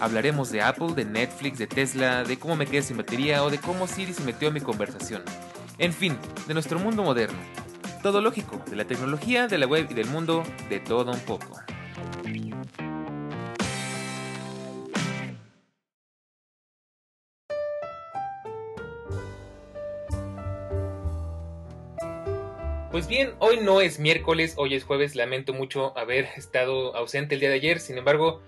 Hablaremos de Apple, de Netflix, de Tesla, de cómo me quedé sin batería o de cómo Siri se metió en mi conversación. En fin, de nuestro mundo moderno. Todo lógico, de la tecnología, de la web y del mundo, de todo un poco. Pues bien, hoy no es miércoles, hoy es jueves, lamento mucho haber estado ausente el día de ayer, sin embargo,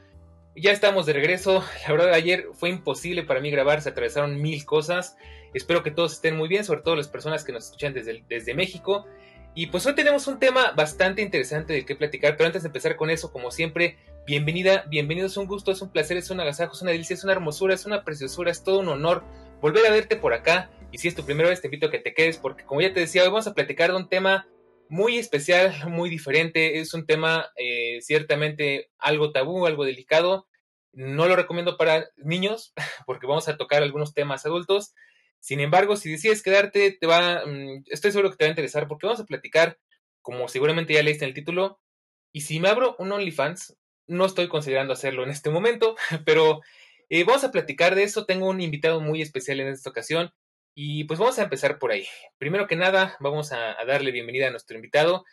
ya estamos de regreso. La verdad, ayer fue imposible para mí grabar, se atravesaron mil cosas. Espero que todos estén muy bien, sobre todo las personas que nos escuchan desde, desde México. Y pues hoy tenemos un tema bastante interesante del que platicar, pero antes de empezar con eso, como siempre, bienvenida, bienvenido, es un gusto, es un placer, es un agasajo, es una delicia, es una hermosura, es una preciosura, es todo un honor volver a verte por acá. Y si es tu primera vez, te invito a que te quedes, porque como ya te decía, hoy vamos a platicar de un tema muy especial, muy diferente. Es un tema eh, ciertamente algo tabú, algo delicado. No lo recomiendo para niños porque vamos a tocar algunos temas adultos. Sin embargo, si decides quedarte, te va, mm, estoy seguro que te va a interesar porque vamos a platicar, como seguramente ya leíste en el título. Y si me abro un OnlyFans, no estoy considerando hacerlo en este momento, pero eh, vamos a platicar de eso. Tengo un invitado muy especial en esta ocasión. Y pues vamos a empezar por ahí. Primero que nada, vamos a, darle bienvenida a nuestro invitado.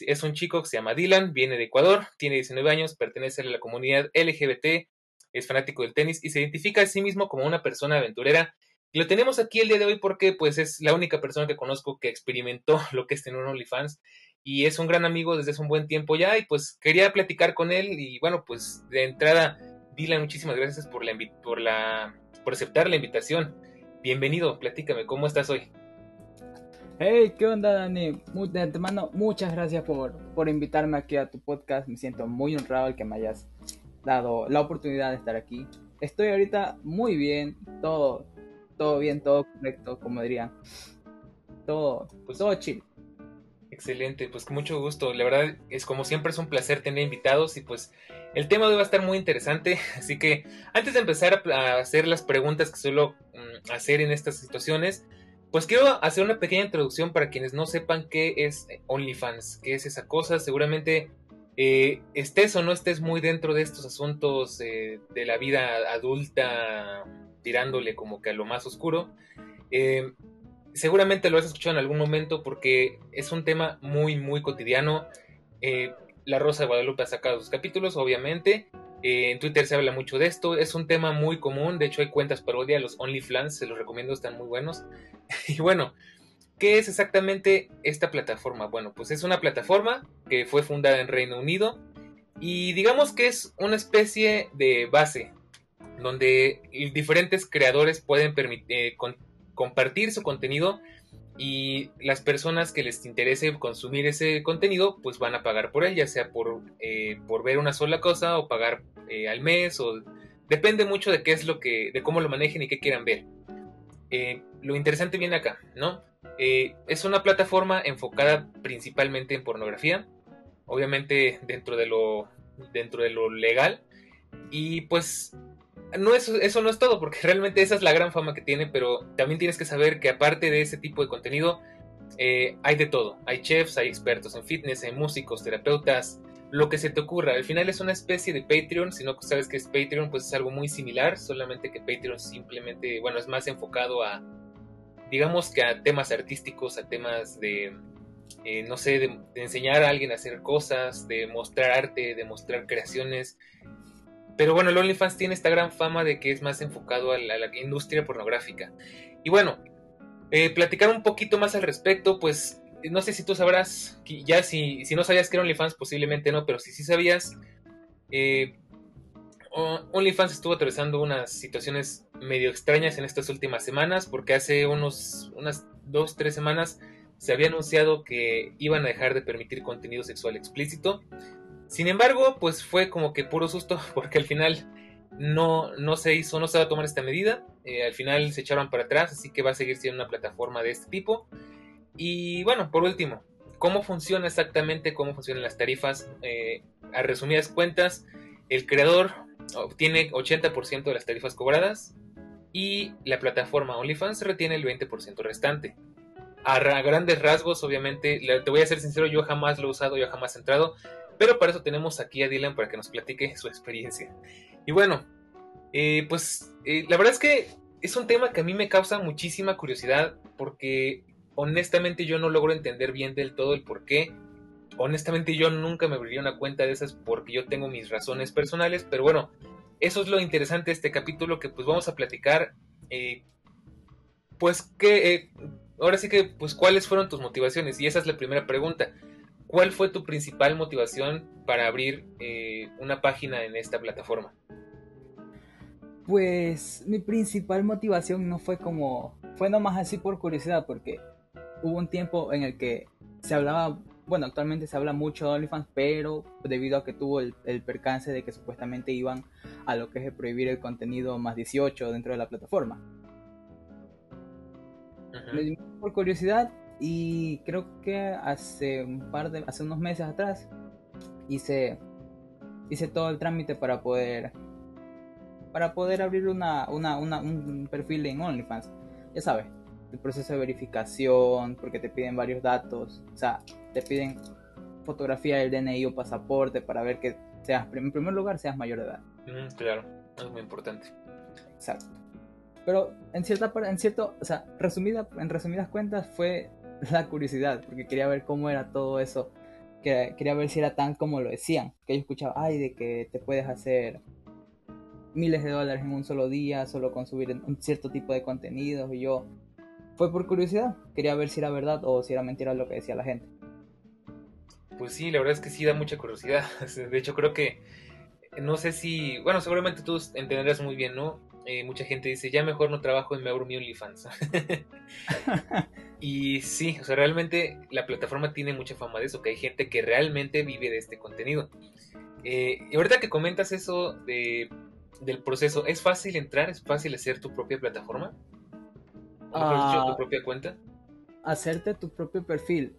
Es un chico que se llama Dylan, viene de Ecuador, tiene 19 años, pertenece a la comunidad LGBT, es fanático del tenis y se identifica a sí mismo como una persona aventurera. Y lo tenemos aquí el día de hoy porque pues es la única persona que conozco que experimentó lo que es tener un OnlyFans y es un gran amigo desde hace un buen tiempo ya y pues quería platicar con él y bueno pues de entrada Dylan muchísimas gracias por la por la por aceptar la invitación. Bienvenido, platícame, ¿cómo estás hoy? Hey, ¿qué onda, Dani? De antemano, muchas gracias por, por invitarme aquí a tu podcast. Me siento muy honrado el que me hayas dado la oportunidad de estar aquí. Estoy ahorita muy bien, todo, todo bien, todo correcto, como diría. Todo, pues, todo chill. Excelente, pues con mucho gusto. La verdad es como siempre es un placer tener invitados y pues el tema de hoy va a estar muy interesante. Así que antes de empezar a hacer las preguntas que suelo mm, hacer en estas situaciones, pues quiero hacer una pequeña introducción para quienes no sepan qué es OnlyFans, qué es esa cosa. Seguramente eh, estés o no estés muy dentro de estos asuntos eh, de la vida adulta, tirándole como que a lo más oscuro. Eh, seguramente lo has escuchado en algún momento porque es un tema muy, muy cotidiano. Eh, la Rosa de Guadalupe ha sacado sus capítulos, obviamente. Eh, en Twitter se habla mucho de esto. Es un tema muy común. De hecho, hay cuentas parodia, los OnlyFans, se los recomiendo, están muy buenos. y bueno, ¿qué es exactamente esta plataforma? Bueno, pues es una plataforma que fue fundada en Reino Unido. Y digamos que es una especie de base donde diferentes creadores pueden eh, compartir su contenido y las personas que les interese consumir ese contenido pues van a pagar por él, ya sea por, eh, por ver una sola cosa o pagar eh, al mes o depende mucho de qué es lo que, de cómo lo manejen y qué quieran ver. Eh, lo interesante viene acá, ¿no? es una plataforma enfocada principalmente en pornografía, obviamente dentro de lo, dentro de lo legal y pues no eso no es todo, porque realmente esa es la gran fama que tiene, pero también tienes que saber que aparte de ese tipo de contenido, eh, hay de todo. Hay chefs, hay expertos en fitness, hay músicos, terapeutas, lo que se te ocurra. Al final es una especie de Patreon, si no sabes que es Patreon, pues es algo muy similar, solamente que Patreon simplemente, bueno, es más enfocado a, digamos que a temas artísticos, a temas de, eh, no sé, de, de, enseñar a alguien a hacer cosas, de mostrar arte, de mostrar creaciones. Pero bueno, el OnlyFans tiene esta gran fama de que es más enfocado a la, industria pornográfica. Y bueno, eh, platicar un poquito más al respecto, pues no sé si tú sabrás, ya si, si no sabías que era OnlyFans, posiblemente no, pero si sí sabías, eh, OnlyFans estuvo atravesando unas situaciones medio extrañas en estas últimas semanas, porque hace unos, unas dos, tres semanas se había anunciado que iban a dejar de permitir contenido sexual explícito sin embargo, pues fue como que puro susto, porque al final no, no se hizo, no se va a tomar esta medida. Eh, al final se echaron para atrás, así que va a seguir siendo una plataforma de este tipo. Y bueno, por último, ¿cómo funciona exactamente? ¿Cómo funcionan las tarifas? Eh, a resumidas cuentas, el creador obtiene 80% de las tarifas cobradas y la plataforma OnlyFans retiene el 20% restante. A, grandes rasgos, obviamente, te voy a ser sincero, yo jamás lo he usado, yo jamás he entrado, pero para eso tenemos aquí a Dylan para que nos platique su experiencia. Y bueno, eh, pues eh, la verdad es que es un tema que a mí me causa muchísima curiosidad porque honestamente yo no logro entender bien del todo el por qué. Honestamente yo nunca me abriría una cuenta de esas porque yo tengo mis razones personales, pero bueno, eso es lo interesante de este capítulo que pues vamos a platicar. Eh, pues que, ahora sí que, pues cuáles fueron tus motivaciones y esa es la primera pregunta. ¿Cuál fue tu principal motivación para abrir eh, una página en esta plataforma? Pues mi principal motivación no fue como, fue nomás así por curiosidad, porque hubo un tiempo en el que se hablaba bueno, actualmente se habla mucho de OnlyFans, pero debido a que tuvo el, percance de que supuestamente iban a lo que es prohibir el contenido más 18 dentro de la plataforma. por curiosidad y creo que hace un par de, hace unos meses atrás hice, hice todo el trámite para poder, para poder abrir una, una, un perfil en OnlyFans. Ya sabes, el proceso de verificación, porque te piden varios datos, o sea, te piden fotografía del DNI o pasaporte para ver que seas, en primer lugar, seas mayor de edad. claro, es muy importante. Exacto. Pero en cierta en cierto, o sea, resumida, en resumidas cuentas fue la curiosidad, porque quería ver cómo era todo eso. Quería, ver si era tan como lo decían. Que yo escuchaba, ay, de que te puedes hacer miles de dólares en un solo día solo con subir un cierto tipo de contenidos. Y yo, fue por curiosidad. Quería ver si era verdad o si era mentira lo que decía la gente. Pues sí, la verdad es que sí da mucha curiosidad. De hecho, creo que no sé si, bueno, seguramente tú entenderás muy bien, ¿no? Eh, mucha gente dice, ya mejor no trabajo en mi OnlyFans. y sí, o sea, realmente la plataforma tiene mucha fama de eso, que hay gente que realmente vive de este contenido. Eh, y ahorita que comentas eso de, del proceso, ¿es fácil entrar? ¿Es fácil hacer tu propia plataforma? ¿O tu propia cuenta? Hacerte tu propio perfil.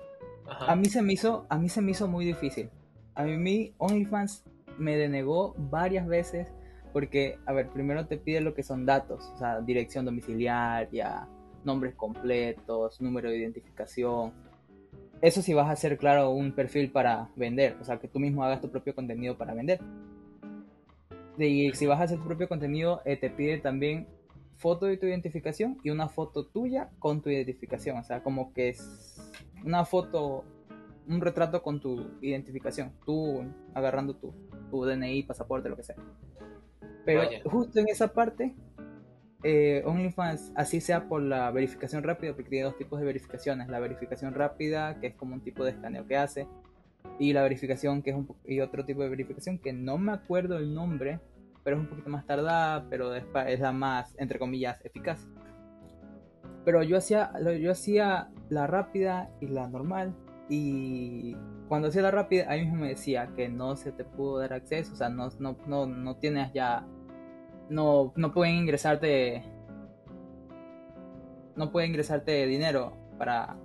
A mí se me hizo, a mí se me hizo muy difícil. A mí OnlyFans me denegó varias veces porque, a ver, primero te pide lo que son datos, o sea, dirección domiciliaria, nombres completos, número de identificación. Eso si vas a hacer, claro, un perfil para vender, o sea, que tú mismo hagas tu propio contenido para vender. Y si vas a hacer tu propio contenido, eh, te pide también foto de tu identificación y una foto tuya con tu identificación, o sea, como que es una foto, un retrato con tu identificación, tú agarrando tu, tu DNI, pasaporte, lo que sea. Pero justo en esa parte, eh, OnlyFans, así sea por la verificación rápida, porque tiene dos tipos de verificaciones. La verificación rápida, que es como un tipo de escaneo que hace, y la verificación, que es un y otro tipo de verificación que no me acuerdo el nombre, pero es un poquito más tardada, pero es la más, entre comillas, eficaz. Pero yo hacía, yo hacía la rápida y la normal. Y cuando hacía la rápida, ahí mismo me decía que no se te pudo dar acceso. O sea, no, no, no, no tienes ya. No, no pueden ingresarte. No pueden ingresarte dinero para.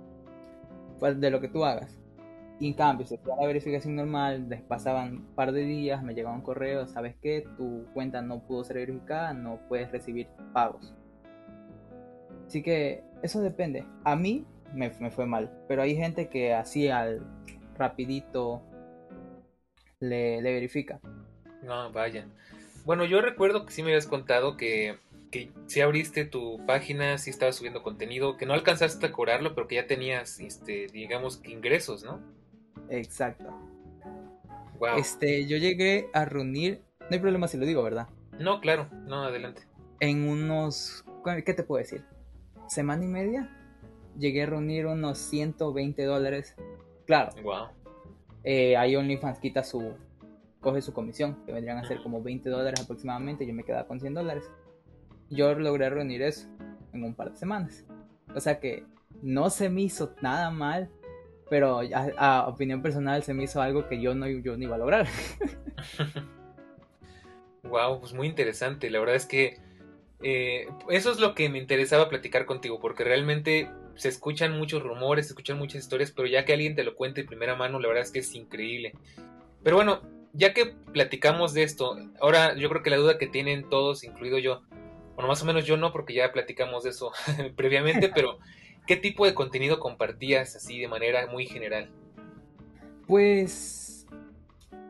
Pues, de lo que tú hagas. Y en cambio, si hacía la verificación normal, pasaban un par de días, me llegaba un correo, ¿sabes qué? Tu cuenta no pudo ser verificada, no puedes recibir pagos. Así que eso depende. A mí me, fue mal, pero hay gente que así al rapidito le, verifica. No, vaya. Bueno, yo recuerdo que sí me habías contado que, que si abriste tu página, si estabas subiendo contenido, que no alcanzaste a cobrarlo, pero que ya tenías, este, digamos, ingresos, ¿no? Exacto. Wow. Este, yo llegué a reunir, no hay problema si lo digo, ¿verdad? No, claro, no, adelante. En unos, ¿qué te puedo decir? semana y media llegué a reunir unos 120 dólares. Claro. Wow. Eh, ahí OnlyFans quita su. Coge su comisión, que vendrían a ser como 20 dólares aproximadamente. Yo me quedaba con 100 dólares. Yo logré reunir eso en un par de semanas. O sea que no se me hizo nada mal, pero a, opinión personal se me hizo algo que yo no, yo no iba a lograr. Wow, pues muy interesante. La verdad es que eh, eso es lo que me interesaba platicar contigo, porque realmente se escuchan muchos rumores, se escuchan muchas historias, pero ya que alguien te lo cuente de primera mano, la verdad es que es increíble. Pero bueno, ya que platicamos de esto, ahora yo creo que la duda que tienen todos, incluido yo, bueno, más o menos yo no, porque ya platicamos de eso previamente, pero ¿qué tipo de contenido compartías así de manera muy general? Pues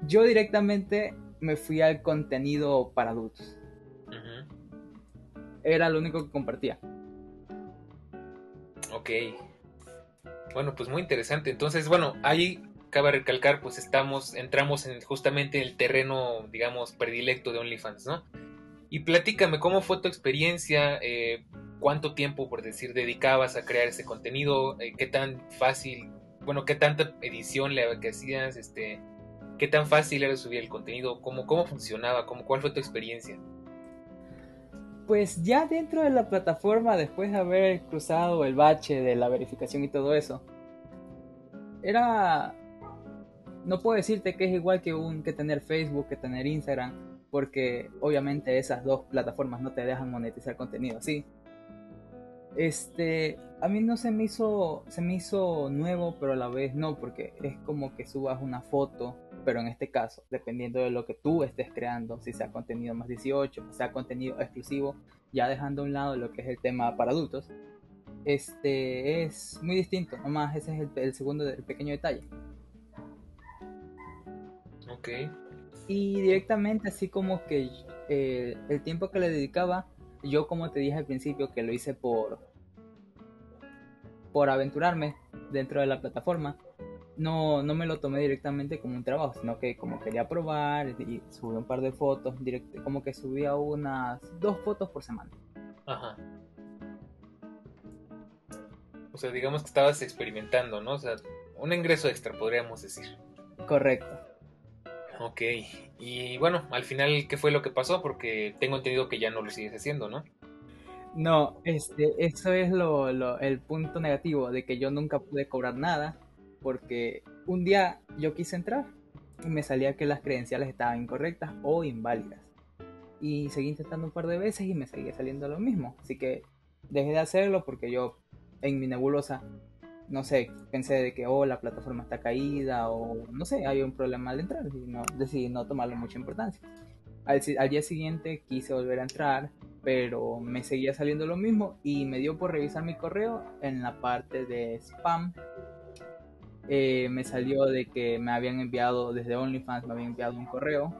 yo directamente me fui al contenido para adultos. Era lo único que compartía. Ok. Bueno, pues muy interesante. Entonces, bueno, ahí cabe recalcar, pues estamos, entramos en justamente el terreno, digamos, predilecto de OnlyFans, ¿no? Y platícame, ¿cómo fue tu experiencia? Eh, ¿Cuánto tiempo, por decir, dedicabas a crear ese contenido? Eh, ¿Qué tan fácil, bueno, qué tanta edición le hacías? Este, ¿Qué tan fácil era subir el contenido? ¿Cómo, cómo funcionaba? ¿Cómo, ¿Cuál fue tu experiencia? Pues ya dentro de la plataforma, después de haber cruzado el bache de la verificación y todo eso, era... No puedo decirte que es igual que, un, que tener Facebook, que tener Instagram, porque obviamente esas dos plataformas no te dejan monetizar contenido así. Este, a mí no se me hizo, se me hizo nuevo, pero a la vez no, porque es como que subas una foto, pero en este caso, dependiendo de lo que tú estés creando, si sea contenido más 18, sea contenido exclusivo, ya dejando a un lado lo que es el tema para adultos, este es muy distinto, nomás ese es el, segundo, el pequeño detalle. Ok. Y directamente así como que eh, el tiempo que le dedicaba, yo como te dije al principio que lo hice por por aventurarme dentro de la plataforma, no, no me lo tomé directamente como un trabajo, sino que como quería probar y subí un par de fotos, como que subía unas dos fotos por semana. Ajá. O sea, digamos que estabas experimentando, ¿no? O sea, un ingreso extra, podríamos decir. Correcto. Ok, y bueno, al final, ¿qué fue lo que pasó? Porque tengo entendido que ya no lo sigues haciendo, ¿no? No, este, eso es lo, lo, el punto negativo, de que yo nunca pude cobrar nada, porque un día yo quise entrar y me salía que las credenciales estaban incorrectas o inválidas. Y seguí intentando un par de veces y me seguía saliendo lo mismo. Así que dejé de hacerlo porque yo en mi nebulosa no sé, pensé de que, oh, la plataforma está caída o no sé, hay un problema al entrar y no, decidí no tomarle mucha importancia. Al, al, día siguiente quise volver a entrar, pero me seguía saliendo lo mismo y me dio por revisar mi correo en la parte de spam. Eh, me salió de que me habían enviado desde OnlyFans, me habían enviado un correo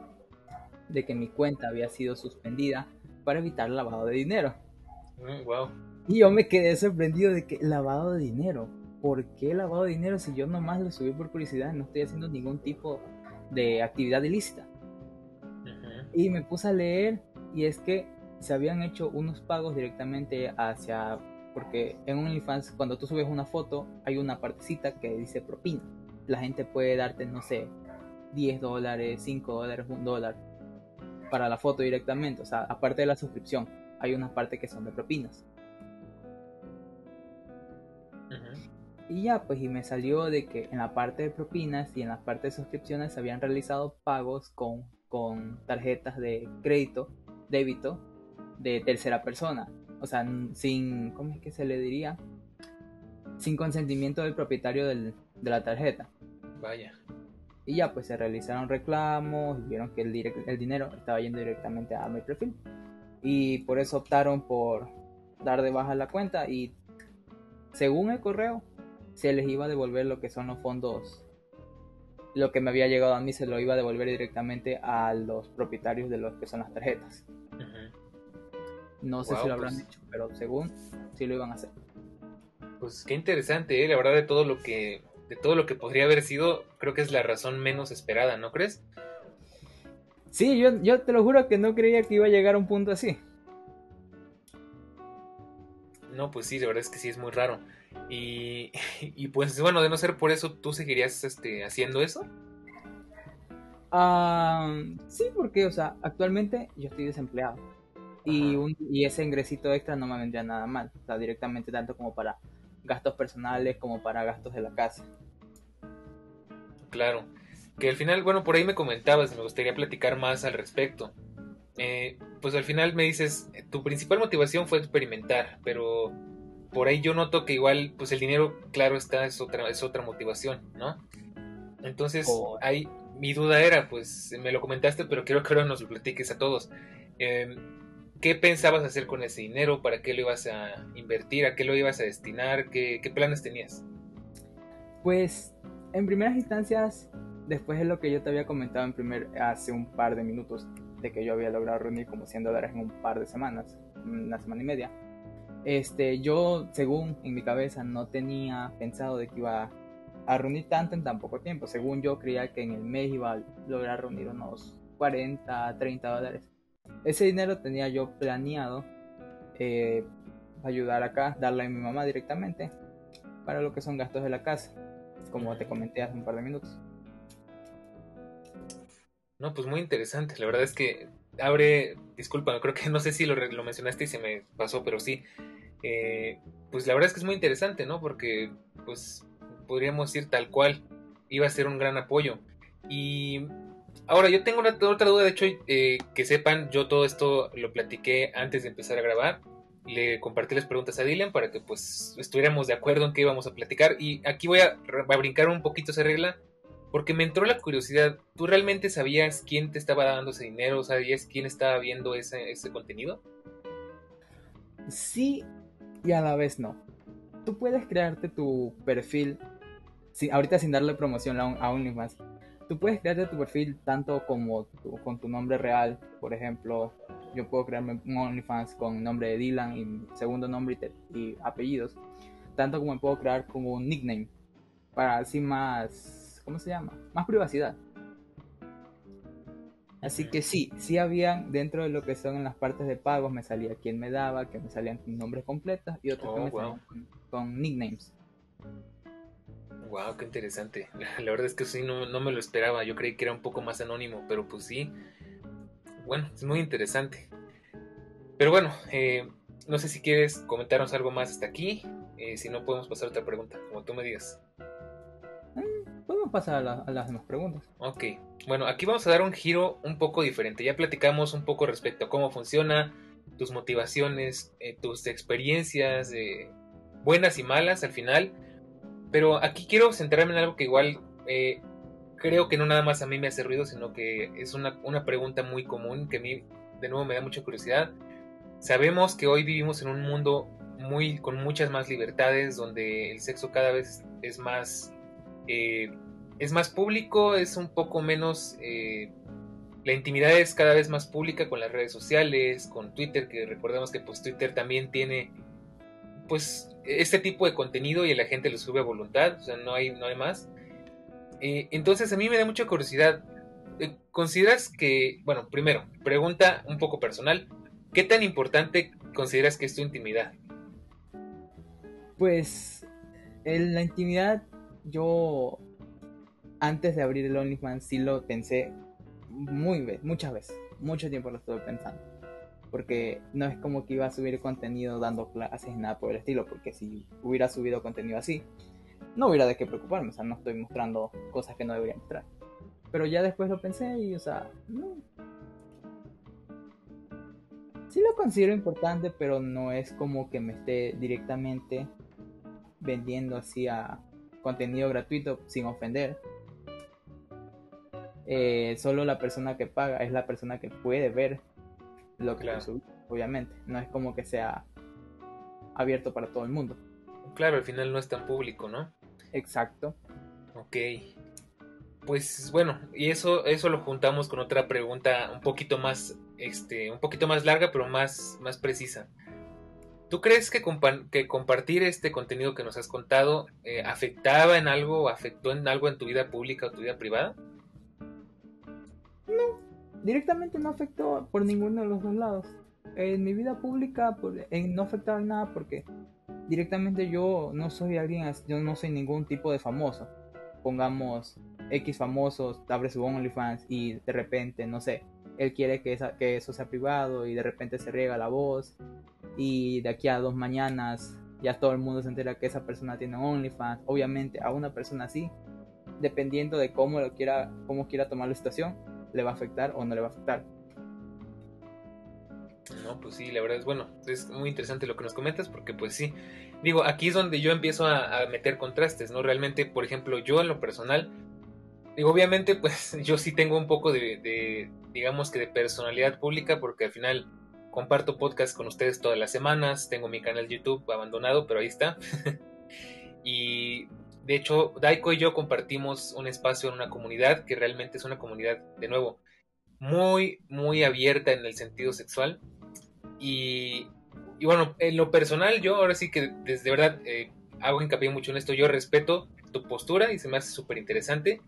de que mi cuenta había sido suspendida para evitar lavado de dinero. wow. Mm, y yo me quedé sorprendido de que lavado de dinero. ¿Por qué he lavado dinero si yo nomás lo subí por curiosidad? No estoy haciendo ningún tipo de actividad ilícita. Y me puse a leer y es que se habían hecho unos pagos directamente hacia... Porque en OnlyFans cuando tú subes una foto hay una partecita que dice propina. La gente puede darte, no sé, 10 dólares, 5 dólares, 1 dólar para la foto directamente. O sea, aparte de la suscripción, hay una parte que son de propinas. Y ya, pues, y me salió de que en la parte de propinas y en la parte de suscripciones se habían realizado pagos con, con tarjetas de crédito, débito, de tercera persona. O sea, sin, ¿cómo es que se le diría? Sin consentimiento del propietario del, de la tarjeta. Vaya. Y ya, pues se realizaron reclamos y vieron que el, el dinero estaba yendo directamente a mi perfil. Y por eso optaron por dar de baja la cuenta y según el correo se les iba a devolver lo que son los fondos. Lo que me había llegado a mí se lo iba a devolver directamente a los propietarios de lo que son las tarjetas. No sé si lo habrán pues hecho, pero según sí lo iban a hacer. Pues qué interesante, ¿eh? la verdad de todo lo que de todo lo que podría haber sido, creo que es la razón menos esperada, ¿no crees? Sí, yo, yo te lo juro que no creía que iba a llegar a un punto así. No, pues sí, la verdad es que sí es muy raro. Y, y pues bueno, de no ser por eso, ¿tú seguirías este, haciendo eso? sí, porque, o sea, actualmente yo estoy desempleado. Y, un, y ese ingresito extra no me vendría nada mal. O sea, directamente tanto como para gastos personales como para gastos de la casa. Claro. Que al final, bueno, por ahí me comentabas, me gustaría platicar más al respecto. eh, pues al final me dices, tu principal motivación fue experimentar, pero por ahí yo noto que igual, pues el dinero, claro está, es otra, es otra motivación, ¿no? Entonces, ahí mi duda era, pues me lo comentaste, pero quiero que ahora nos lo platiques a todos. Em, ¿Qué pensabas hacer con ese dinero? ¿Para qué lo ibas a invertir? ¿A qué lo ibas a destinar? ¿Qué, qué planes tenías? Pues, en primeras instancias, después de lo que yo te había comentado en primer, hace un par de minutos, de que yo había logrado reunir como 100 dólares en un par de semanas, una semana y media. Este, yo, según en mi cabeza, no tenía pensado de que iba a reunir tanto en tan poco tiempo. Según yo creía que en el mes iba a lograr reunir unos 40, 30 dólares. Ese dinero tenía yo planeado eh, ayudar acá, darle a mi mamá directamente para lo que son gastos de la casa, como te comenté hace un par de minutos. No, pues muy interesante. La verdad es que abre, disculpa, creo que no sé si lo, mencionaste y se me pasó, pero sí. Eh, pues la verdad es que es muy interesante, ¿no? Porque, pues, podríamos decir tal cual, iba a ser un gran apoyo. Y ahora yo tengo una, otra duda, de hecho, eh, que sepan, yo todo esto lo platiqué antes de empezar a grabar. Le compartí las preguntas a Dylan para que pues estuviéramos de acuerdo en qué íbamos a platicar. Y aquí voy a, a brincar un poquito esa regla porque me entró la curiosidad. ¿Tú realmente sabías quién te estaba dando ese dinero? ¿Sabías quién estaba viendo ese, contenido? Sí y a la vez no. Tú puedes crearte tu perfil, ahorita sin darle promoción a OnlyFans, tú puedes crearte tu perfil tanto como con tu nombre real, por ejemplo, yo puedo crearme un OnlyFans con nombre de Dylan y segundo nombre y, y apellidos, tanto como me puedo crear como un nickname, para así más ¿cómo se llama? Más privacidad. Así que sí, sí habían dentro de lo que son en las partes de pagos, me salía quién me daba, que me salían nombres completos y otros que oh, me salían con, nicknames. Wow, qué interesante. La verdad es que sí, no, me lo esperaba. Yo creí que era un poco más anónimo, pero pues sí. Bueno, es muy interesante. Pero bueno, eh, no sé si quieres comentarnos algo más hasta aquí. Eh, si no, podemos pasar a otra pregunta, como tú me digas podemos pasar a, las demás preguntas. Ok, bueno, aquí vamos a dar un giro un poco diferente. Ya platicamos un poco respecto a cómo funciona, tus motivaciones, eh, tus experiencias, buenas y malas al final. Pero aquí quiero centrarme en algo que igual eh, creo que no nada más a mí me hace ruido, sino que es una, una pregunta muy común que a mí de nuevo me da mucha curiosidad. Sabemos que hoy vivimos en un mundo muy, con muchas más libertades, donde el sexo cada vez es más eh, es más público, es un poco menos... Eh, la intimidad es cada vez más pública con las redes sociales, con Twitter, que recordemos que pues Twitter también tiene pues este tipo de contenido y la gente lo sube a voluntad, o sea, no hay, no hay más. Eh, entonces a mí me da mucha curiosidad. ¿Consideras que, bueno, primero, pregunta un poco personal, ¿qué tan importante consideras que es tu intimidad? Pues en la intimidad yo antes de abrir el OnlyFans sí lo pensé muy muchas veces, mucho tiempo lo estuve pensando. Porque no es como que iba a subir contenido dando clases nada por el estilo, porque si hubiera subido contenido así, no hubiera de qué preocuparme, o sea, no estoy mostrando cosas que no debería mostrar. Pero ya después lo pensé y, o sea, no. Sí lo considero importante, pero no es como que me esté directamente vendiendo así a, contenido gratuito sin ofender. Eh, solo la persona que paga es la persona que puede ver lo que claro. obviamente. No es como que sea abierto para todo el mundo. Claro, al final no es tan público, ¿no? Exacto. Ok. Pues bueno, y eso, eso lo juntamos con otra pregunta un poquito más, este, un poquito más larga, pero más, más precisa. ¿Tú crees que, que, compartir este contenido que nos has contado eh, afectaba en algo, afectó en algo en tu vida pública o tu vida privada? Directamente no afectó por ninguno de los dos lados. En mi vida pública no afectaba en nada porque directamente yo no soy alguien, yo no soy ningún tipo de famoso. Pongamos X famosos, abre su OnlyFans y de repente, no sé, él quiere que, que eso sea privado y de repente se riega la voz y de aquí a dos mañanas ya todo el mundo se entera que esa persona tiene OnlyFans. Obviamente a una persona así, dependiendo de cómo lo quiera, cómo quiera tomar la situación, le va a afectar o no le va a afectar. No, pues sí, la verdad es bueno, es muy interesante lo que nos comentas porque pues sí, digo, aquí es donde yo empiezo a, meter contrastes, ¿no? Realmente, por ejemplo, yo en lo personal, digo, obviamente pues yo sí tengo un poco de, digamos que de personalidad pública porque al final comparto podcast con ustedes todas las semanas, tengo mi canal YouTube abandonado, pero ahí está. y de hecho, Daiko y yo compartimos un espacio en una comunidad que realmente es una comunidad, de nuevo, muy, muy abierta en el sentido sexual. Y, bueno, en lo personal, yo ahora sí que desde verdad eh, hago hincapié mucho en esto. Yo respeto tu postura y se me hace súper interesante.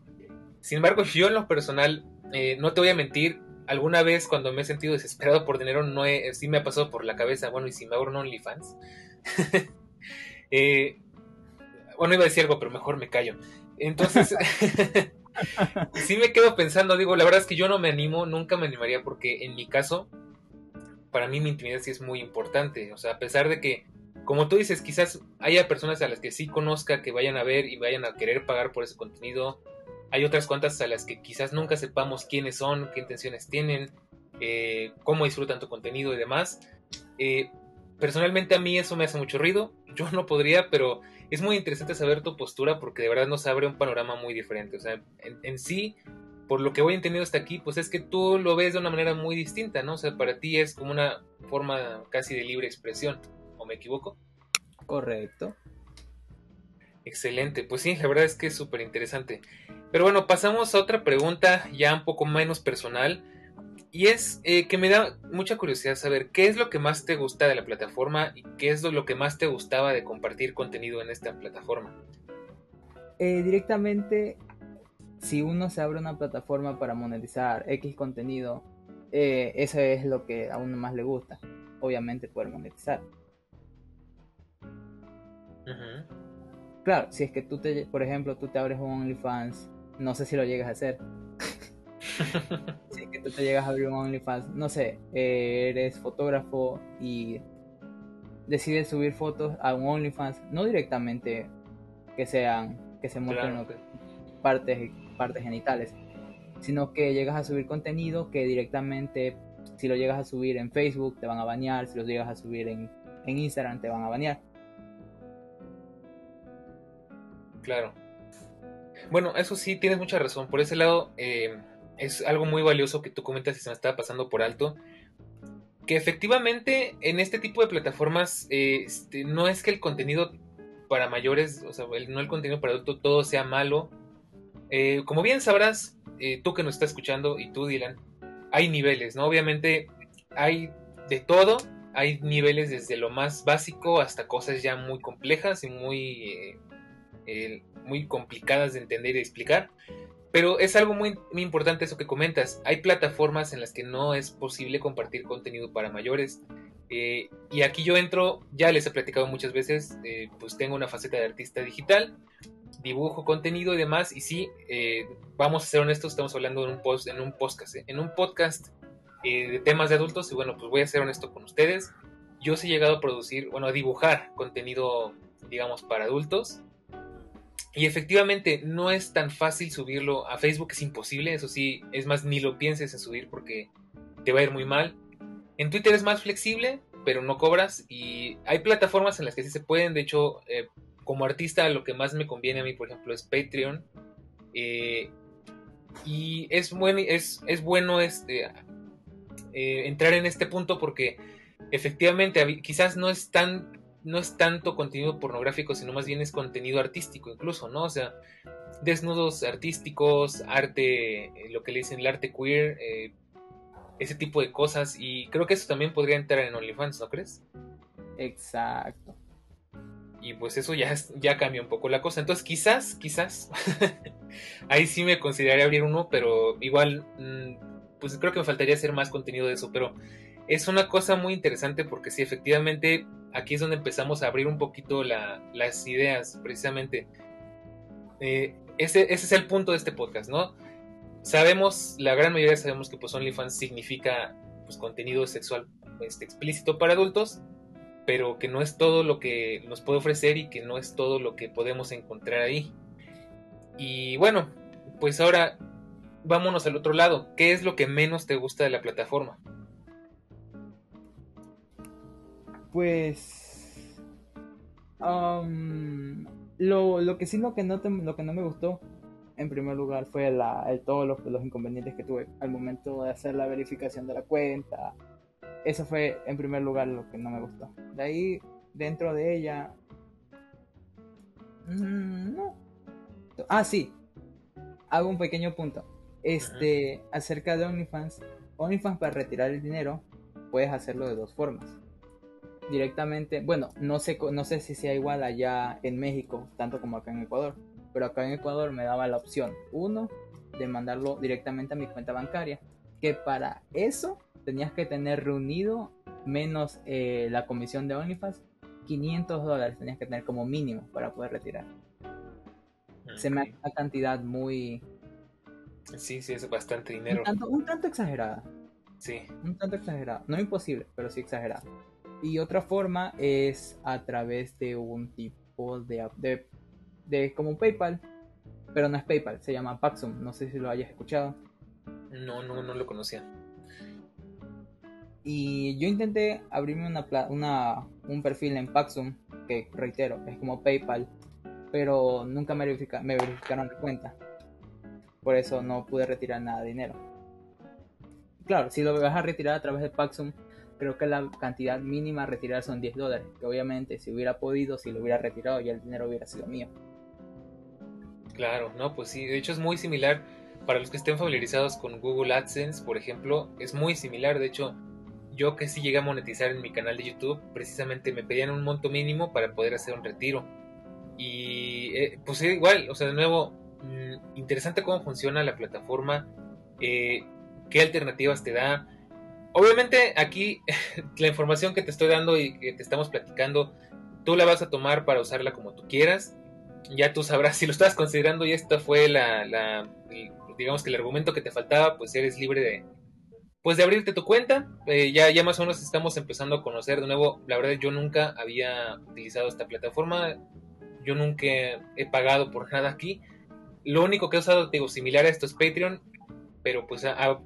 Sin embargo, yo en lo personal, eh, no te voy a mentir, alguna vez cuando me he sentido desesperado por dinero, no he, sí me ha pasado por la cabeza, bueno, y si me abro un OnlyFans. eh, bueno, iba a decir algo, pero mejor me callo. Entonces, sí me quedo pensando, digo, la verdad es que yo no me animo, nunca me animaría porque en mi caso, para mí mi intimidad sí es muy importante. O sea, a pesar de que, como tú dices, quizás haya personas a las que sí conozca, que vayan a ver y vayan a querer pagar por ese contenido. Hay otras cuantas a las que quizás nunca sepamos quiénes son, qué intenciones tienen, eh, cómo disfrutan tu contenido y demás. Eh, personalmente a mí eso me hace mucho ruido. Yo no podría, pero es muy interesante saber tu postura porque de verdad nos abre un panorama muy diferente. O sea, en, sí, por lo que voy entendiendo hasta aquí, pues es que tú lo ves de una manera muy distinta, ¿no? O sea, para ti es como una forma casi de libre expresión, ¿o me equivoco? Correcto. Excelente, pues sí, la verdad es que es súper interesante. Pero bueno, pasamos a otra pregunta ya un poco menos personal. Y es eh, que me da mucha curiosidad saber qué es lo que más te gusta de la plataforma y qué es lo que más te gustaba de compartir contenido en esta plataforma. Eh, directamente, si uno se abre una plataforma para monetizar X contenido, eh, eso es lo que a uno más le gusta. Obviamente poder monetizar. Claro, si es que tú te, por ejemplo, tú te abres un OnlyFans, no sé si lo llegas a hacer. si que tú te llegas a abrir un OnlyFans, no sé, eh, eres fotógrafo y decides subir fotos a un OnlyFans, no directamente que sean, que se muestren partes, partes genitales, sino que llegas a subir contenido que directamente, si lo llegas a subir en Facebook, te van a banear, si lo llegas a subir en, en Instagram, te van a banear. Claro. Bueno, eso sí, tienes mucha razón. Por ese lado, eh, es algo muy valioso que tú comentas y se me estaba pasando por alto. Que efectivamente en este tipo de plataformas eh, este, no es que el contenido para mayores, o sea, no el contenido para adultos, todo sea malo. Eh, como bien sabrás, eh, tú que nos estás escuchando y tú, Dylan, hay niveles, ¿no? Obviamente hay de todo, hay niveles desde lo más básico hasta cosas ya muy complejas y muy, muy complicadas de entender y explicar. Pero es algo muy, muy, importante eso que comentas. Hay plataformas en las que no es posible compartir contenido para mayores. Eh, y aquí yo entro, ya les he platicado muchas veces, eh, pues tengo una faceta de artista digital, dibujo contenido y demás. Y sí, eh, vamos a ser honestos, estamos hablando en un, post, en un podcast, en un podcast de temas de adultos. Y bueno, pues voy a ser honesto con ustedes. Yo sí he llegado a producir, bueno, a dibujar contenido, digamos, para adultos. Y efectivamente no es tan fácil subirlo a Facebook, es imposible, eso sí, es más, ni lo pienses en subir porque te va a ir muy mal. En Twitter es más flexible, pero no cobras y hay plataformas en las que sí se pueden, de hecho, eh, como artista lo que más me conviene a mí, por ejemplo, es Patreon. Eh, y es, bueno es, es bueno este, eh, entrar en este punto porque efectivamente quizás no es tan no es tanto contenido pornográfico, sino más bien es contenido artístico incluso, ¿no? O sea, desnudos artísticos, arte, eh, lo que le dicen el arte queer, eh, ese tipo de cosas. Y creo que eso también podría entrar en OnlyFans, ¿no crees? Exacto. Y pues eso ya, ya cambia un poco la cosa. Entonces quizás, quizás, ahí sí me consideraría abrir uno, pero igual, mm, pues creo que me faltaría hacer más contenido de eso, pero es una cosa muy interesante porque sí, efectivamente, aquí es donde empezamos a abrir un poquito las ideas, precisamente. Eh, ese, es el punto de este podcast, ¿no? Sabemos, la gran mayoría sabemos que pues OnlyFans significa pues, contenido sexual este, explícito para adultos, pero que no es todo lo que nos puede ofrecer y que no es todo lo que podemos encontrar ahí. Y bueno, pues ahora vámonos al otro lado. ¿Qué es lo que menos te gusta de la plataforma? Pues. lo, lo, que sí, lo que, no lo que no me gustó, en primer lugar, fue la, el, todos los, los inconvenientes que tuve al momento de hacer la verificación de la cuenta. Eso fue, en primer lugar, lo que no me gustó. De ahí, dentro de ella. Mm, no. Ah, sí. Hago un pequeño punto. Este, acerca de OnlyFans. OnlyFans para retirar el dinero, puedes hacerlo de dos formas directamente, bueno, no sé, no sé si sea igual allá en México, tanto como acá en Ecuador, pero acá en Ecuador me daba la opción, uno, de mandarlo directamente a mi cuenta bancaria, que para eso tenías que tener reunido menos eh, la comisión de OnlyFans, 500 dólares tenías que tener como mínimo para poder retirar. Se me hace una cantidad muy... Sí, sí, es bastante dinero. Un tanto, un tanto exagerada. Sí. Un tanto exagerada. No imposible, pero sí exagerada. Y otra forma es a través de un tipo de, de, de como PayPal, pero no es PayPal, se llama Paxum, no sé si lo hayas escuchado. No, no, no lo conocía. Y yo intenté abrirme una, una, un perfil en Paxum, que reitero, es como PayPal, pero nunca me, me verificaron la cuenta. Por eso no pude retirar nada de dinero. Claro, si lo vas a retirar a través de Paxum, creo que la cantidad mínima a retirar son 10 dólares, que obviamente si hubiera podido, si lo hubiera retirado, ya el dinero hubiera sido mío. Claro, no, pues sí, de hecho es muy similar, para los que estén familiarizados con Google AdSense, por ejemplo, es muy similar, de hecho, yo que sí llegué a monetizar en mi canal de YouTube, precisamente me pedían un monto mínimo para poder hacer un retiro. Y eh, pues igual, o sea, de nuevo, mm, interesante cómo funciona la plataforma, eh, qué alternativas te da, Obviamente aquí la información que te estoy dando y que te estamos platicando, tú la vas a tomar para usarla como tú quieras. Ya tú sabrás si lo estás considerando y esta fue la, digamos que el argumento que te faltaba, pues eres libre de, pues de abrirte tu cuenta. Eh, ya, ya más o menos estamos empezando a conocer de nuevo. La verdad yo nunca había utilizado esta plataforma. Yo nunca he pagado por nada aquí. Lo único que he usado, digo, similar a esto es Patreon. Pero pues a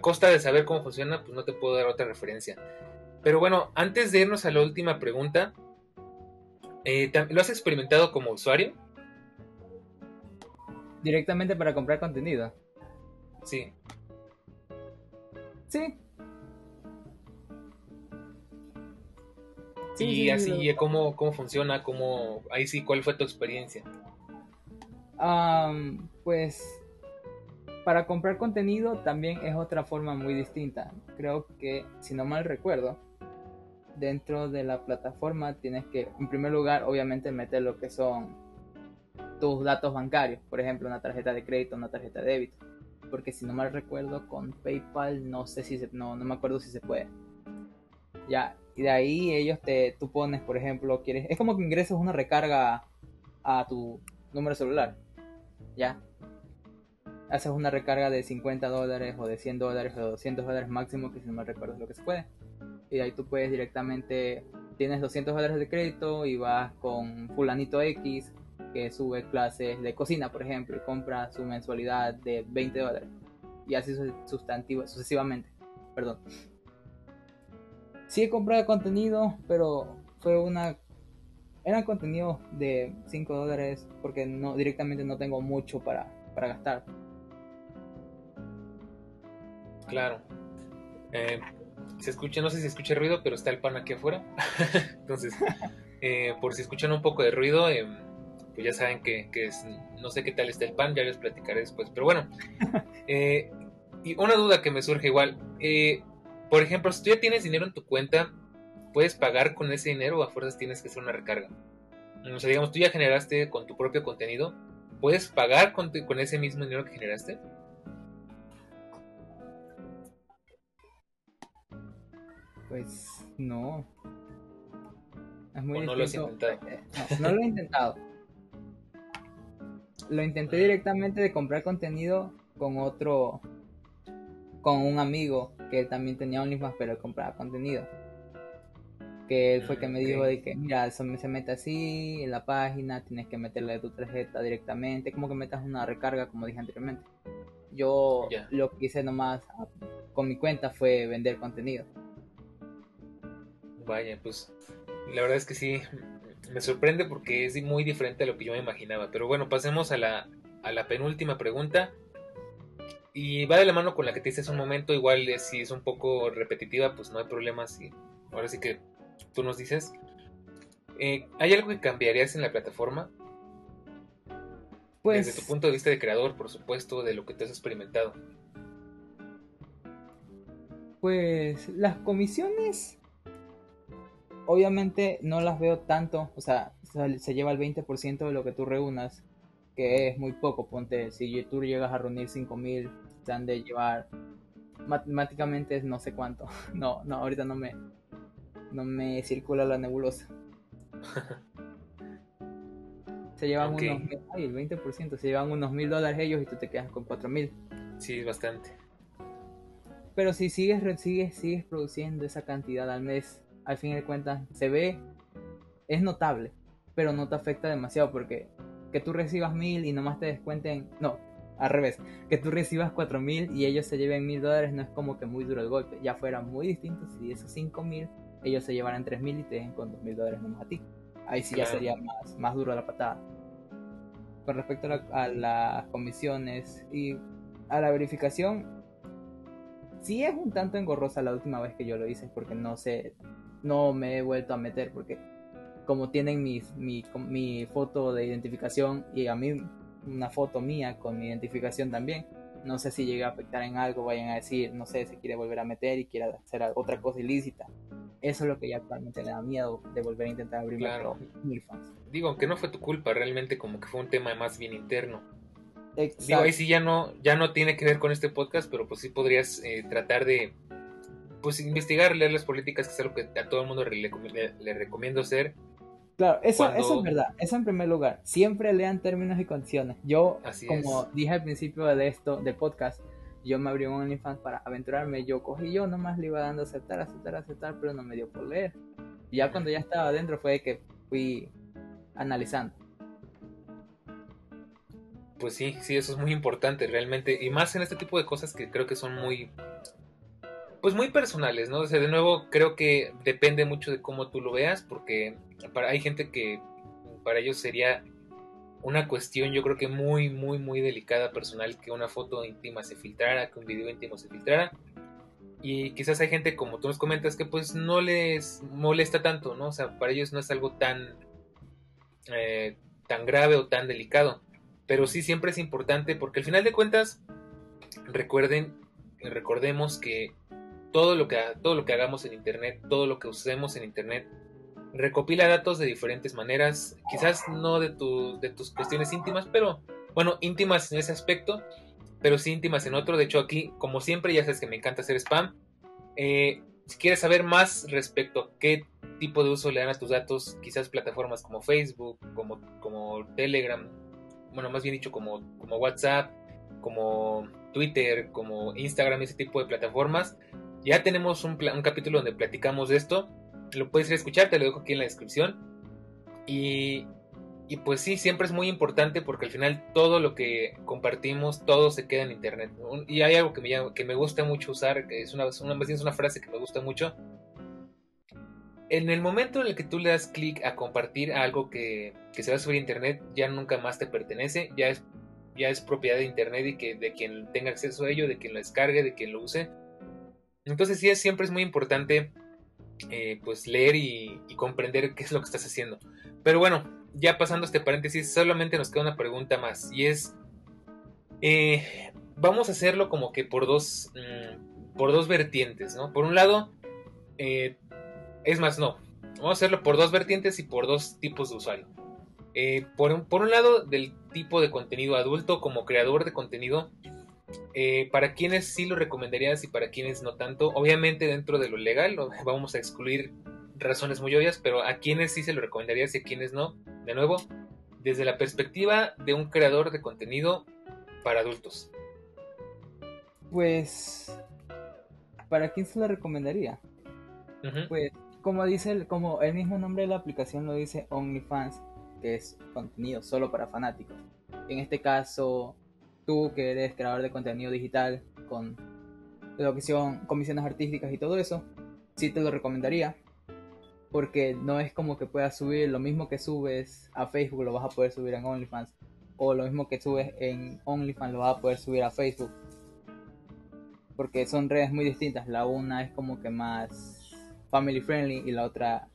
costa de saber cómo funciona, pues no te puedo dar otra referencia. Pero bueno, antes de irnos a la última pregunta, eh, ¿lo has experimentado como usuario? Directamente para comprar contenido. Sí. Sí. y así, ¿cómo, ¿cómo funciona? ¿Cómo, ahí sí, ¿cuál fue tu experiencia? pues para comprar contenido también es otra forma muy distinta. Creo que, si no mal recuerdo, dentro de la plataforma tienes que, en primer lugar, obviamente meter lo que son tus datos bancarios, por ejemplo, una tarjeta de crédito, una tarjeta de débito. Porque si no mal recuerdo, con PayPal no sé si se, no, no me acuerdo si se puede. Ya, y de ahí ellos te, tú pones, por ejemplo, quieres, es como que ingresas una recarga a tu número celular. Ya, haces una recarga de 50 dólares o de 100 dólares o 200 dólares máximo, que si no me recuerdo es lo que se puede. Y ahí tú puedes directamente, tienes 200 dólares de crédito y vas con fulanito X que sube clases de cocina, por ejemplo, y compra su mensualidad de 20 dólares. Y así sustantivo, sucesivamente. Perdón. Sí he comprado contenido, pero fue una... Eran contenidos de 5 dólares porque no directamente no tengo mucho para, para gastar. Claro. Eh, se escucha, no sé si se escucha ruido, pero está el pan aquí afuera. Entonces, eh, por si escuchan un poco de ruido, eh, pues ya saben que, es, no sé qué tal está el pan, ya les platicaré después. Pero bueno, y una duda que me surge igual. por ejemplo, si tú ya tienes dinero en tu cuenta, ¿puedes pagar con ese dinero o a fuerzas tienes que hacer una recarga? O sea, digamos, tú ya generaste con tu propio contenido, ¿puedes pagar con, con ese mismo dinero que generaste? Pues no. Es muy no lo has intentado. Eh, no, lo he intentado. Lo intenté directamente de comprar contenido con otro, con un amigo que también tenía OnlyFans, pero compraba contenido. Que él fue que me dijo de que, mira, eso se mete así en la página, tienes que meterle tu tarjeta directamente, como que metas una recarga, como dije anteriormente. Yo lo que hice nomás con mi cuenta fue vender contenido. Vaya, pues la verdad es que sí, me sorprende porque es muy diferente a lo que yo me imaginaba. Pero bueno, pasemos a la, a la penúltima pregunta. Y va de la mano con la que te hice hace un momento, igual si es un poco repetitiva, pues no hay problema. Si, ahora sí que tú nos dices. Eh, ¿Hay algo que cambiarías en la plataforma? Pues... Desde tu punto de vista de creador, por supuesto, de lo que te has experimentado. Pues las comisiones obviamente no las veo tanto, o sea, se lleva el 20% de lo que tú reúnas, que es muy poco, ponte, si tú llegas a reunir 5000, te han de llevar matemáticamente es no sé cuánto. No, no, ahorita no me no me circula la nebulosa. se llevan unos ay, el 20%, se llevan unos mil dólares ellos y tú te quedas con cuatro mil. Sí, es bastante. Pero si sigues, sigues, sigues produciendo esa cantidad al mes, al fin de cuentas se ve, es notable, pero no te afecta demasiado porque que tú recibas mil y nomás te descuenten, no, al revés, que tú recibas cuatro mil y ellos se lleven mil dólares no es como que muy duro el golpe, ya fuera muy distinto si esos cinco mil ellos se llevaran tres mil y te den con dos mil dólares nomás a ti. Ahí sí ya sería más, más duro la patada. Con respecto a, a las comisiones y a la verificación, sí es un tanto engorrosa la última vez que yo lo hice porque no sé, no me he vuelto a meter porque como tienen mi, mi foto de identificación y a mí una foto mía con mi identificación también, no sé si llega a afectar en algo, vayan a decir, no sé, se quiere volver a meter y quiere hacer otra cosa ilícita. Eso es lo que ya actualmente le da miedo de volver a intentar abrir claro. fans. Digo, aunque no fue tu culpa, realmente como que fue un tema más bien interno. Exacto. Digo, ahí sí ya no, ya no tiene que ver con este podcast, pero pues sí podrías eh, tratar de pues investigar, leer las políticas, que es algo que a todo el mundo le, recomiendo hacer. Claro, eso, eso es verdad, eso en primer lugar. Siempre lean términos y condiciones. Yo, como dije al principio de esto, del podcast, yo me abrí un OnlyFans para aventurarme. Yo cogí yo nomás le iba dando aceptar, aceptar, aceptar, pero no me dio por leer. Y ya cuando ya estaba adentro fue que fui analizando. Pues sí, sí, eso es muy importante realmente. Y más en este tipo de cosas que creo que son muy pues muy personales, ¿no? O sea, de nuevo, creo que depende mucho de cómo tú lo veas, porque hay gente que para ellos sería una cuestión, yo creo que muy, muy, muy delicada personal que una foto íntima se filtrara, que un video íntimo se filtrara. Y quizás hay gente, como tú nos comentas, que pues no les molesta tanto, ¿no? O sea, para ellos no es algo tan, eh, tan grave o tan delicado. Pero sí siempre es importante porque al final de cuentas, recuerden, recordemos que todo lo que, todo lo que hagamos en Internet, todo lo que usemos en Internet, recopila datos de diferentes maneras, quizás no de, de tus cuestiones íntimas, pero bueno, íntimas en ese aspecto, pero sí íntimas en otro. De hecho, aquí, como siempre, ya sabes que me encanta hacer spam. Eh, si quieres saber más respecto a qué tipo de uso le dan a tus datos, quizás plataformas como Facebook, como, como Telegram, bueno, más bien dicho, como, como WhatsApp, como Twitter, como Instagram, ese tipo de plataformas, ya tenemos un, capítulo donde platicamos de esto. Lo puedes ir a escuchar, te lo dejo aquí en la descripción. Y, pues sí, siempre es muy importante porque al final todo lo que compartimos, todo se queda en internet. Y hay algo que me, que me gusta mucho usar, que es una, una, es una frase que me gusta mucho. En el momento en el que tú le das clic a compartir algo que, se va a subir a internet, ya nunca más te pertenece, ya es, ya es propiedad de internet y que de quien tenga acceso a ello, de quien lo descargue, de quien lo use. Entonces sí, siempre es muy importante eh, pues leer y, comprender qué es lo que estás haciendo. Pero bueno, ya pasando este paréntesis, solamente nos queda una pregunta más y es, eh, vamos a hacerlo como que por dos, mm, por dos vertientes, ¿no? Por un lado, eh, es más, no, vamos a hacerlo por dos vertientes y por dos tipos de usuario. por, por un lado, del tipo de contenido adulto como creador de contenido, eh, para quienes sí lo recomendarías y para quienes no tanto, obviamente dentro de lo legal, vamos a excluir razones muy obvias, pero a quienes sí se lo recomendarías y a quienes no, de nuevo, desde la perspectiva de un creador de contenido para adultos. Pues, ¿para quién se lo recomendaría? Pues, como dice, como el mismo nombre de la aplicación lo dice, OnlyFans, que es contenido solo para fanáticos. En este caso, tú que eres creador de contenido digital con educación, comisiones artísticas y todo eso, sí te lo recomendaría. Porque no es como que puedas subir lo mismo que subes a Facebook, lo vas a poder subir en OnlyFans. O lo mismo que subes en OnlyFans, lo vas a poder subir a Facebook. Porque son redes muy distintas. La una es como que más family friendly y la otra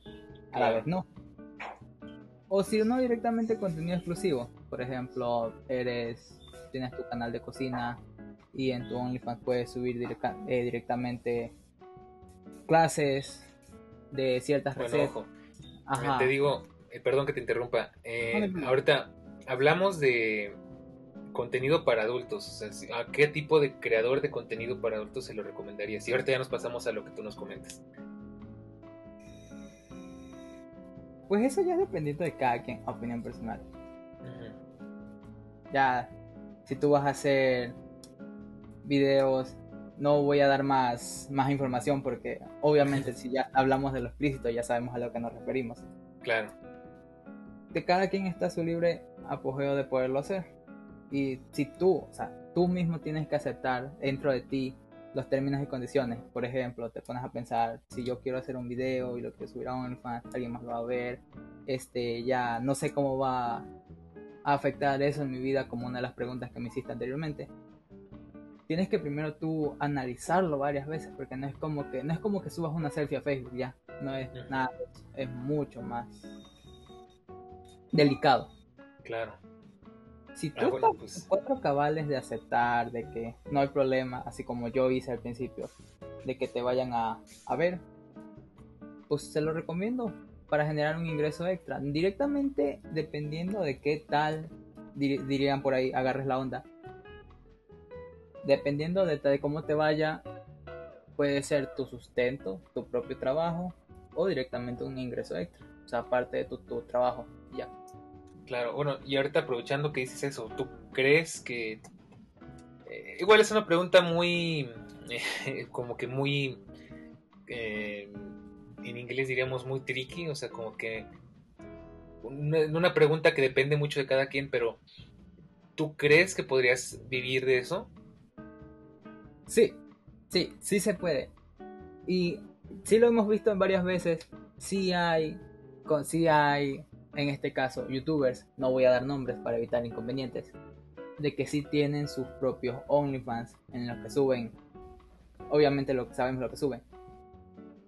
a la vez no. O si no directamente contenido exclusivo. Por ejemplo, eres tienes tu canal de cocina y en tu OnlyFans puedes subir eh, directamente clases de ciertas bueno, recetas. Ojo. Te digo, eh, perdón que te interrumpa. Eh, ahorita hablamos de contenido para adultos. ¿A qué tipo de creador de contenido para adultos se lo recomendarías? Y ahorita ya nos pasamos a lo que tú nos comentas. Pues eso ya dependiendo de cada quien, opinión personal. Ya, si tú vas a hacer videos, no voy a dar más, más información porque obviamente si ya hablamos de lo explícito ya sabemos a lo que nos referimos. Claro. De cada quien está su libre apogeo de poderlo hacer. Y si tú, o sea, tú mismo tienes que aceptar dentro de ti los términos y condiciones. Por ejemplo, te pones a pensar, si yo quiero hacer un video y lo quiero subir a OnlyFans, alguien más lo va a ver. Este, ya no sé cómo va a afectar eso en mi vida como una de las preguntas que me hiciste anteriormente. Tienes que primero tú analizarlo varias veces porque no es como que no es como que subas una selfie a Facebook ya, no es nada, es mucho más delicado. Claro. Si tú ah, pues cuatro cabales de aceptar, de que no hay problema, así como yo hice al principio, de que te vayan a, a ver, pues se lo recomiendo para generar un ingreso extra. Directamente, dependiendo de qué tal, dirían por ahí, agarres la onda. Dependiendo de, de cómo te vaya, puede ser tu sustento, tu propio trabajo o directamente un ingreso extra. O sea, aparte de tu, tu trabajo, ya. Claro, bueno, y ahorita aprovechando que dices eso, ¿tú crees que... Eh, igual es una pregunta muy... como que muy... Eh, en inglés diríamos muy tricky, o sea, como que una, pregunta que depende mucho de cada quien, pero ¿tú crees que podrías vivir de eso? Sí, sí, sí se puede. Y sí lo hemos visto en varias veces, sí hay, con, sí hay, en este caso, youtubers, no voy a dar nombres para evitar inconvenientes, de que sí tienen sus propios OnlyFans en los que suben, obviamente lo sabemos lo que suben,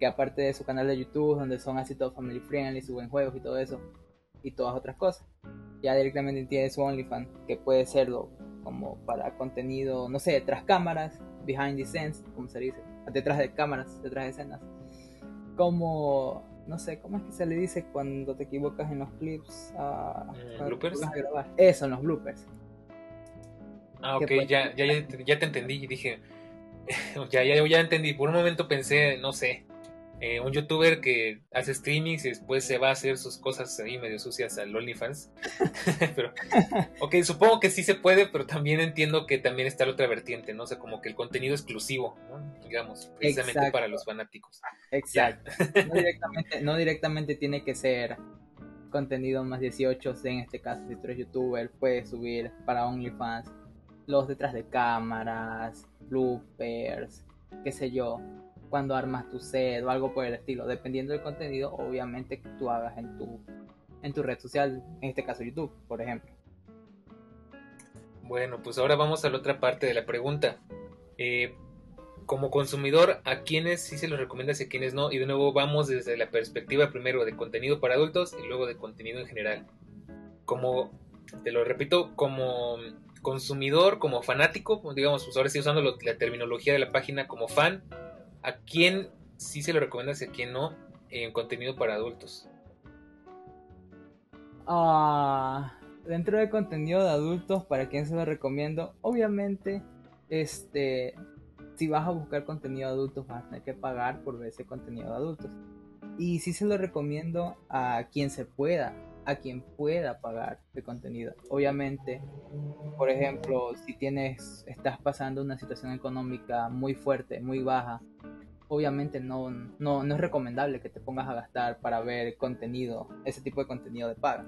que aparte de su canal de YouTube, donde son así todo family friendly, suben juegos y todo eso, y todas otras cosas, ya directamente tiene su OnlyFans, que puede serlo como para contenido, no sé, tras cámaras, behind the scenes, como se dice, detrás de cámaras, detrás de escenas, como, no sé, ¿cómo es que se le dice cuando te equivocas en los clips? a eh, ¿Bloopers? Eso, en los bloopers. Ah, ok, ya, ya, ya, te entendí, dije, ya, ya, ya entendí, por un momento pensé, no sé, eh, un youtuber que hace streamings y después se va a hacer sus cosas ahí medio sucias al OnlyFans. pero, ok, supongo que sí se puede, pero también entiendo que también está la otra vertiente, ¿no? O sea, como que el contenido exclusivo, ¿no? Digamos, precisamente para los fanáticos. Exacto. No directamente, tiene que ser contenido más 18, en este caso, si tú eres youtuber, puedes subir para OnlyFans los detrás de cámaras, bloopers, qué sé yo cuando armas tu set o algo por el estilo, dependiendo del contenido, obviamente que tú hagas en tu, en tu red social, en este caso YouTube, por ejemplo. Bueno, pues ahora vamos a la otra parte de la pregunta. Eh, como consumidor, ¿a quiénes sí se los recomiendas y a quiénes no? Y de nuevo vamos desde la perspectiva primero de contenido para adultos y luego de contenido en general. Como, te lo repito, como consumidor, como fanático, digamos, pues ahora estoy usando la terminología de la página como fan, ¿a quién sí se lo recomiendas y a quién no en contenido para adultos? Ah, dentro de contenido de adultos, ¿para quién se lo recomiendo? Obviamente, este, si vas a buscar contenido de adultos, vas a tener que pagar por ver ese contenido de adultos. Y sí se lo recomiendo a quien se pueda, a quien pueda pagar de contenido. Obviamente, por ejemplo, si tienes, estás pasando una situación económica muy fuerte, muy baja, obviamente no, no, no es recomendable que te pongas a gastar para ver contenido, ese tipo de contenido de paga,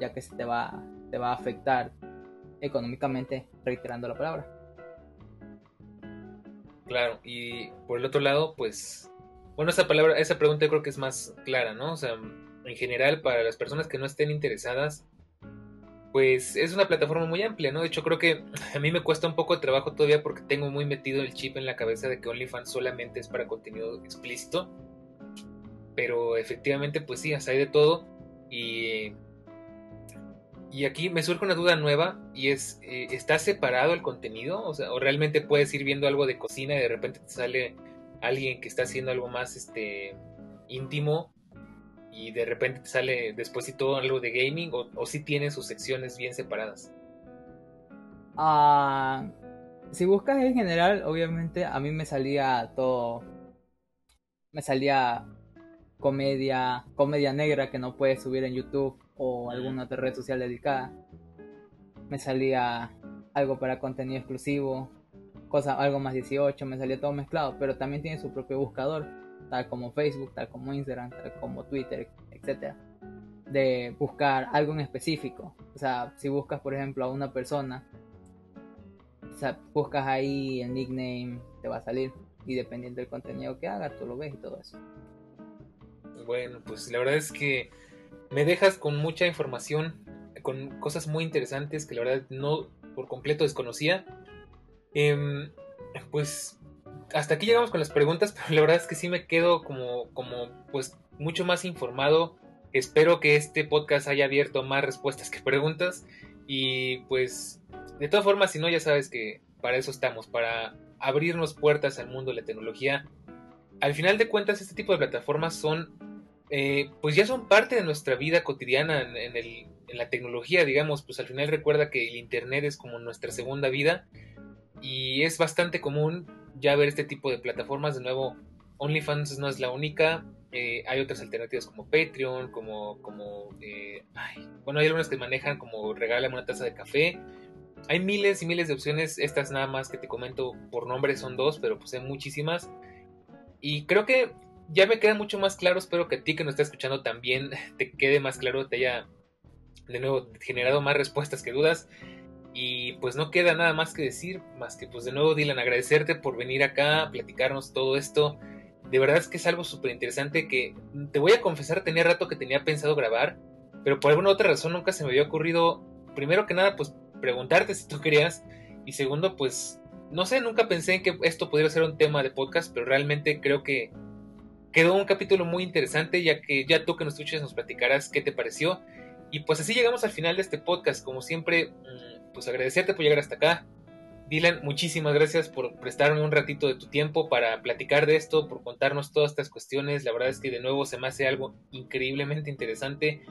ya que se te va, te va a afectar económicamente, reiterando la palabra. Claro, y por el otro lado, pues bueno, esa palabra, esa pregunta yo creo que es más clara, ¿no? O sea, en general, para las personas que no estén interesadas, pues es una plataforma muy amplia, ¿no? De hecho, creo que a mí me cuesta un poco de trabajo todavía porque tengo muy metido el chip en la cabeza de que OnlyFans solamente es para contenido explícito. Pero efectivamente, pues sí, hay de todo. Y, y aquí me surge una duda nueva y es, eh, ¿está separado el contenido? O sea, o realmente puedes ir viendo algo de cocina y de repente te sale alguien que está haciendo algo más este íntimo y de repente te sale después y todo algo de gaming o, si tiene sus secciones bien separadas? Ah, si buscas en general, obviamente a mí me salía todo, me salía comedia, comedia negra que no puedes subir en YouTube o alguna otra red social dedicada. Me salía algo para contenido exclusivo, cosa, algo más 18, me salía todo mezclado, pero también tiene su propio buscador tal como Facebook, tal como Instagram, tal como Twitter, etc. De buscar algo en específico. O sea, si buscas, por ejemplo, a una persona, buscas ahí el nickname, te va a salir. Y dependiendo del contenido que hagas, tú lo ves y todo eso. Bueno, pues la verdad es que me dejas con mucha información, con cosas muy interesantes que la verdad no por completo desconocía. Em, pues hasta aquí llegamos con las preguntas, pero la verdad es que sí me quedo como, como pues mucho más informado. Espero que este podcast haya abierto más respuestas que preguntas. Y pues, de todas formas, si no, ya sabes que para eso estamos, para abrirnos puertas al mundo de la tecnología. Al final de cuentas, este tipo de plataformas son, eh, pues ya son parte de nuestra vida cotidiana en, en la tecnología, digamos, pues al final recuerda que el Internet es como nuestra segunda vida y es bastante común ya ver este tipo de plataformas. De nuevo, OnlyFans no es la única. Eh, hay otras alternativas como Patreon, como, como eh, bueno, hay algunas que manejan como regálame una taza de café. Hay miles y miles de opciones. Estas nada más que te comento por nombre son dos, pero pues hay muchísimas. Y creo que ya me queda mucho más claro. Espero que a ti que nos está escuchando también te quede más claro, te haya de nuevo generado más respuestas que dudas. Y pues no queda nada más que decir, más que pues de nuevo Dylan, agradecerte por venir acá platicarnos todo esto. De verdad es que es algo súper interesante que te voy a confesar, tenía rato que tenía pensado grabar, pero por alguna otra razón nunca se me había ocurrido, primero que nada, pues preguntarte si tú querías, y segundo, pues no sé, nunca pensé en que esto pudiera ser un tema de podcast, pero realmente creo que quedó un capítulo muy interesante, ya que ya tú que nos escuches nos platicarás qué te pareció. Y pues así llegamos al final de este podcast. Como siempre, mm, pues agradecerte por llegar hasta acá. Dylan, muchísimas gracias por prestarme un ratito de tu tiempo para platicar de esto, por contarnos todas estas cuestiones. La verdad es que de nuevo se me hace algo increíblemente interesante,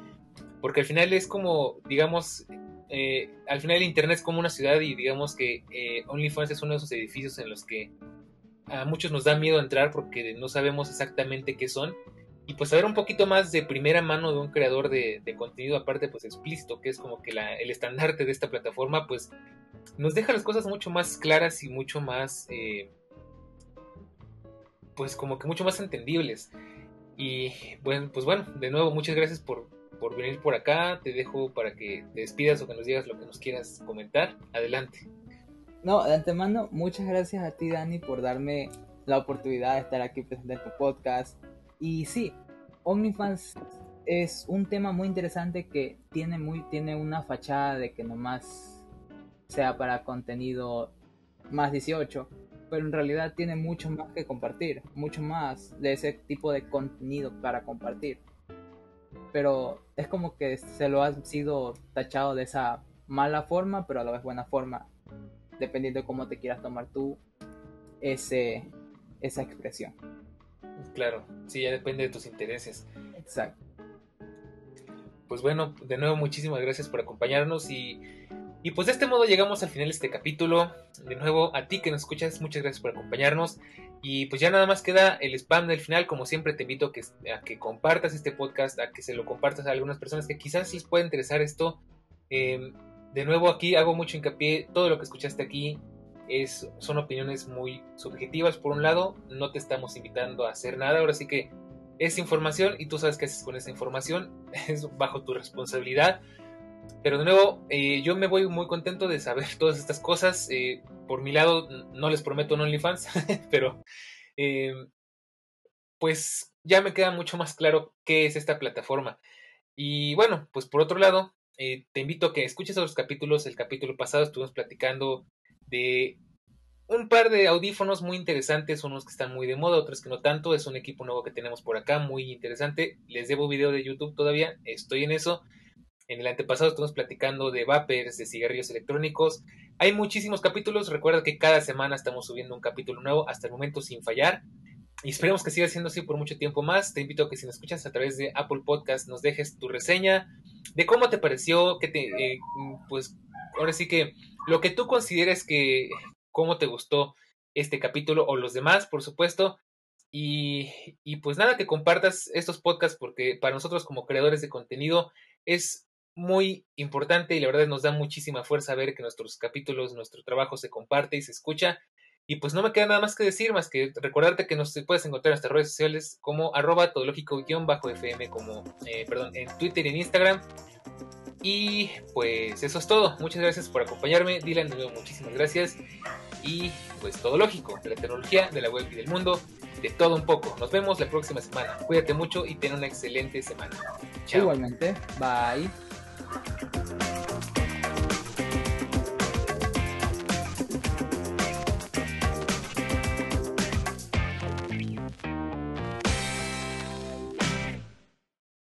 porque al final es como, digamos, eh, al final el Internet es como una ciudad y digamos que eh, OnlyFans es uno de esos edificios en los que a muchos nos da miedo entrar porque no sabemos exactamente qué son y pues saber un poquito más de primera mano de un creador de, contenido aparte pues explícito, que es como que el estandarte de esta plataforma, pues nos deja las cosas mucho más claras y mucho más, eh, pues como que mucho más entendibles. Y bueno, pues bueno, de nuevo muchas gracias por, por venir por acá, te dejo para que te despidas o que nos digas lo que nos quieras comentar, adelante. No, de antemano, muchas gracias a ti Dani por darme la oportunidad de estar aquí presente en tu podcast y sí, OnlyFans es un tema muy interesante que tiene, muy, tiene una fachada de que nomás sea para contenido más 18, pero en realidad tiene mucho más que compartir, mucho más de ese tipo de contenido para compartir. Pero es como que se lo ha sido tachado de esa mala forma, pero a la vez buena forma, dependiendo de cómo te quieras tomar tú ese, esa expresión. Claro, sí, ya depende de tus intereses. Exacto. Pues bueno, de nuevo muchísimas gracias por acompañarnos y, y pues de este modo llegamos al final de este capítulo. De nuevo, a ti que nos escuchas, muchas gracias por acompañarnos. Y pues ya nada más queda el spam del final. Como siempre, te invito a que, a que compartas este podcast, a que se lo compartas a algunas personas que quizás les pueda interesar esto. Em, de nuevo, aquí hago mucho hincapié. Todo lo que escuchaste aquí es, son opiniones muy subjetivas por un lado, no te estamos invitando a hacer nada, ahora sí que es información y tú sabes qué haces con esa información, es bajo tu responsabilidad. Pero de nuevo, eh, yo me voy muy contento de saber todas estas cosas. Eh, por mi lado, no les prometo un OnlyFans, pero eh, pues ya me queda mucho más claro qué es esta plataforma. Y bueno, pues por otro lado, te invito a que escuches otros capítulos. El capítulo pasado estuvimos platicando de un par de audífonos muy interesantes, unos que están muy de moda, otros que no tanto. Es un equipo nuevo que tenemos por acá, muy interesante. Les debo video de YouTube todavía, estoy en eso. En el antepasado estuvimos platicando de vapers, de cigarrillos electrónicos. Hay muchísimos capítulos. Recuerda que cada semana estamos subiendo un capítulo nuevo, hasta el momento sin fallar. Y esperemos que siga siendo así por mucho tiempo más. Te invito a que si nos escuchas a través de Apple Podcast nos dejes tu reseña de cómo te pareció, que te, eh, pues ahora sí que lo que tú consideres que, cómo te gustó este capítulo o los demás, por supuesto. Y, y pues nada, que compartas estos podcasts porque para nosotros como creadores de contenido es muy importante y la verdad nos da muchísima fuerza ver que nuestros capítulos, nuestro trabajo se comparte y se escucha. Y pues no me queda nada más que decir, más que recordarte que nos puedes encontrar en nuestras redes sociales como arroba todológico-fm, como, eh, perdón, en Twitter y en Instagram. Y pues eso es todo. Muchas gracias por acompañarme. Dylan, de nuevo, muchísimas gracias. Y pues todo lógico, de la tecnología, de la web y del mundo, de todo un poco. Nos vemos la próxima semana. Cuídate mucho y ten una excelente semana. Chao. Igualmente. Bye.